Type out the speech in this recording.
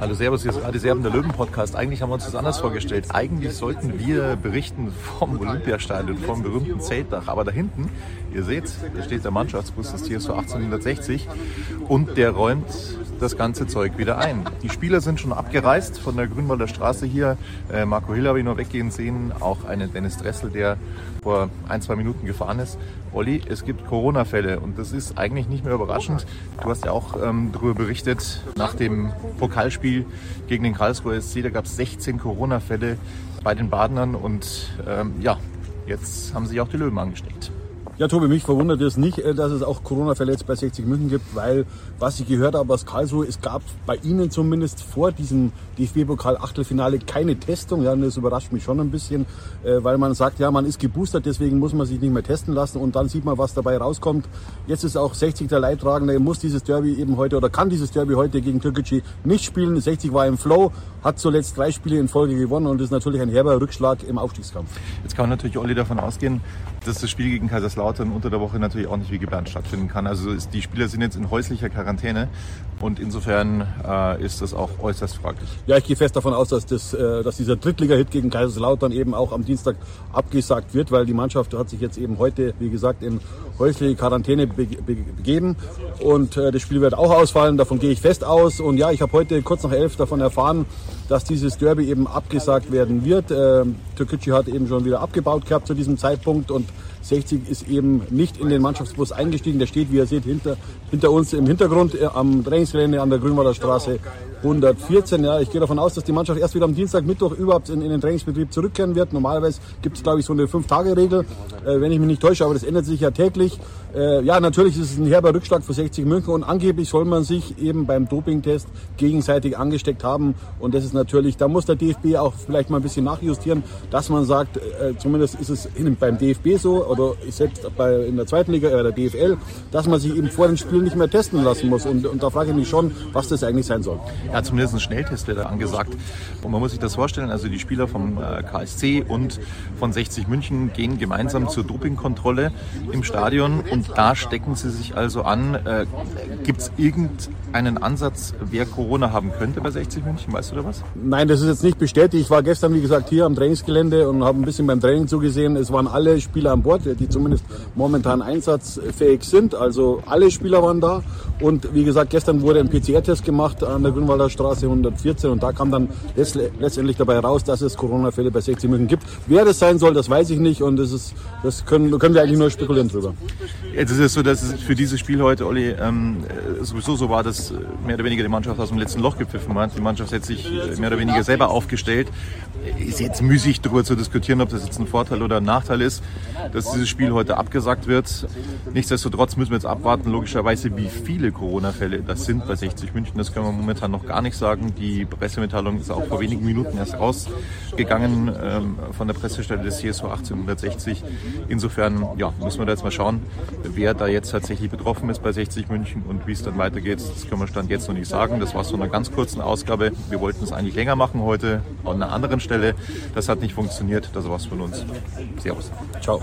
Hallo Servus, hier ist Radio Serben, der Löwen-Podcast. Eigentlich haben wir uns das anders vorgestellt. Eigentlich sollten wir berichten vom Olympiastadion, vom berühmten Zeltdach. Aber da hinten, ihr seht, da steht der Mannschaftsbus des TSV 1860 und der räumt das ganze Zeug wieder ein. Die Spieler sind schon abgereist von der Grünwalder Straße hier. Äh, Marco Hill habe ich noch weggehen sehen, auch einen Dennis Dressel, der vor ein, zwei Minuten gefahren ist. Olli, es gibt Corona-Fälle und das ist eigentlich nicht mehr überraschend. Du hast ja auch ähm, darüber berichtet, nach dem Pokalspiel gegen den Karlsruher SC, da gab es 16 Corona-Fälle bei den Badenern und ähm, ja, jetzt haben sich auch die Löwen angesteckt. Ja, Tobi, mich verwundert es nicht, äh, dass es auch Corona-Fälle bei 60 München gibt, weil, was ich gehört habe aus Karlsruhe, es gab bei Ihnen zumindest vor diesem DFB-Pokal-Achtelfinale keine Testung. Ja, und das überrascht mich schon ein bisschen, äh, weil man sagt, ja, man ist geboostert, deswegen muss man sich nicht mehr testen lassen und dann sieht man, was dabei rauskommt. Jetzt ist auch 60 der Leidtragende, muss dieses Derby eben heute oder kann dieses Derby heute gegen Türkgücü nicht spielen. 60 war im Flow, hat zuletzt drei Spiele in Folge gewonnen und ist natürlich ein herber Rückschlag im Aufstiegskampf. Jetzt kann man natürlich, Olli, davon ausgehen, dass das Spiel gegen Kaiserslautern unter der Woche natürlich auch nicht wie geplant stattfinden kann. Also ist, die Spieler sind jetzt in häuslicher Quarantäne und insofern äh, ist das auch äußerst fraglich. Ja, ich gehe fest davon aus, dass, das, äh, dass dieser Drittliga-Hit gegen Kaiserslautern eben auch am Dienstag abgesagt wird, weil die Mannschaft hat sich jetzt eben heute, wie gesagt, in häusliche Quarantäne be be begeben und äh, das Spiel wird auch ausfallen, davon gehe ich fest aus. Und ja, ich habe heute kurz nach elf davon erfahren, dass dieses Derby eben abgesagt werden wird. Ähm, Türkgücü hat eben schon wieder abgebaut gehabt zu diesem Zeitpunkt und 60 ist eben nicht in den Mannschaftsbus eingestiegen. Der steht, wie ihr seht, hinter, hinter uns im Hintergrund äh, am Trainingsgelände an der Grünwalder Straße 114. Ja, ich gehe davon aus, dass die Mannschaft erst wieder am Dienstag, Mittwoch überhaupt in, in den Trainingsbetrieb zurückkehren wird. Normalerweise gibt es, glaube ich, so eine Fünf-Tage-Regel, äh, wenn ich mich nicht täusche, aber das ändert sich ja täglich. Äh, ja, natürlich ist es ein herber Rückschlag für 60 München und angeblich soll man sich eben beim Dopingtest gegenseitig angesteckt haben. Und das ist natürlich, da muss der DFB auch vielleicht mal ein bisschen nachjustieren, dass man sagt, äh, zumindest ist es in, beim DFB so oder selbst bei, in der zweiten Liga, äh, der DFL, dass man sich eben vor den Spielen nicht mehr testen lassen muss. Und, und da frage ich mich schon, was das eigentlich sein soll. Ja, zumindest ein Schnelltest wird da angesagt. Und man muss sich das vorstellen, also die Spieler vom äh, KSC und von 60 München gehen gemeinsam zur Dopingkontrolle im Stadion und da stecken sie sich also an. Äh, Gibt es irgendeinen Ansatz, wer Corona haben könnte bei 60 München? Weißt du da was? Nein, das ist jetzt nicht bestätigt. Ich war gestern, wie gesagt, hier am Trainingsgelände und habe ein bisschen beim Training zugesehen. Es waren alle Spieler an Bord, die zumindest momentan einsatzfähig sind. Also alle Spieler waren da. Und wie gesagt, gestern wurde ein PCR-Test gemacht an der Grünwalder Straße 114 und da kam dann letztendlich dabei raus, dass es Corona-Fälle bei 60 München gibt. Wer das sein soll, das weiß ich nicht und das, ist, das können, können wir eigentlich nur spekulieren drüber. Jetzt ist es so, dass es für dieses Spiel heute, Olli, ähm, sowieso so war, dass mehr oder weniger die Mannschaft aus dem letzten Loch gepfiffen hat. Die Mannschaft hat sich mehr oder weniger selber aufgestellt. Ist jetzt müßig darüber zu diskutieren, ob das jetzt ein Vorteil oder ein Nachteil ist, dass dieses Spiel heute abgesagt wird. Nichtsdestotrotz müssen wir jetzt abwarten, logischerweise, wie viele Corona-Fälle das sind bei 60 München. Das können wir momentan noch gar nicht sagen. Die Pressemitteilung ist auch vor wenigen Minuten erst rausgegangen ähm, von der Pressestelle des CSU 1860. Insofern ja, müssen wir da jetzt mal schauen, wer da jetzt tatsächlich betroffen ist bei 60 München und wie es dann weitergeht. Das können wir Stand jetzt noch nicht sagen. Das war so eine ganz kurzen Ausgabe. Wir wollten es eigentlich länger machen heute an einer anderen Stelle. Das hat nicht funktioniert. Das war's von uns. Servus. Ciao.